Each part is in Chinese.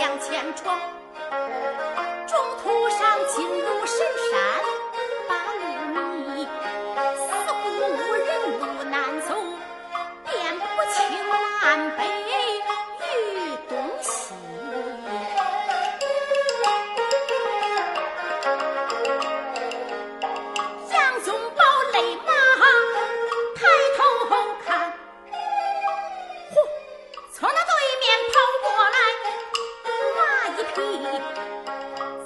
向前闯。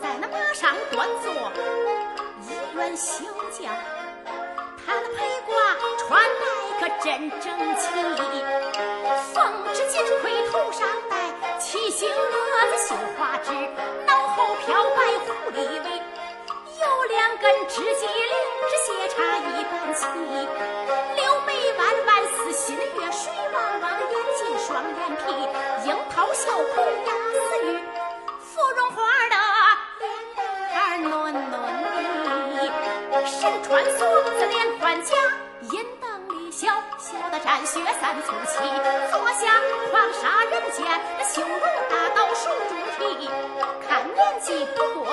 在那马上端坐一员小将，他的佩挂穿戴可真整齐，凤翅金盔头上戴，七星额子绣花枝，脑后飘白狐狸尾，有两根直脊翎子斜插一半齐，柳眉弯弯似新月，水汪汪眼睛双眼皮，樱桃小口言子语。的脸蛋嫩嫩的，身穿锁子连环甲，银灯里小。小的沾血三寸七，坐下狂杀人间，修罗大刀手中提，看年。纪不过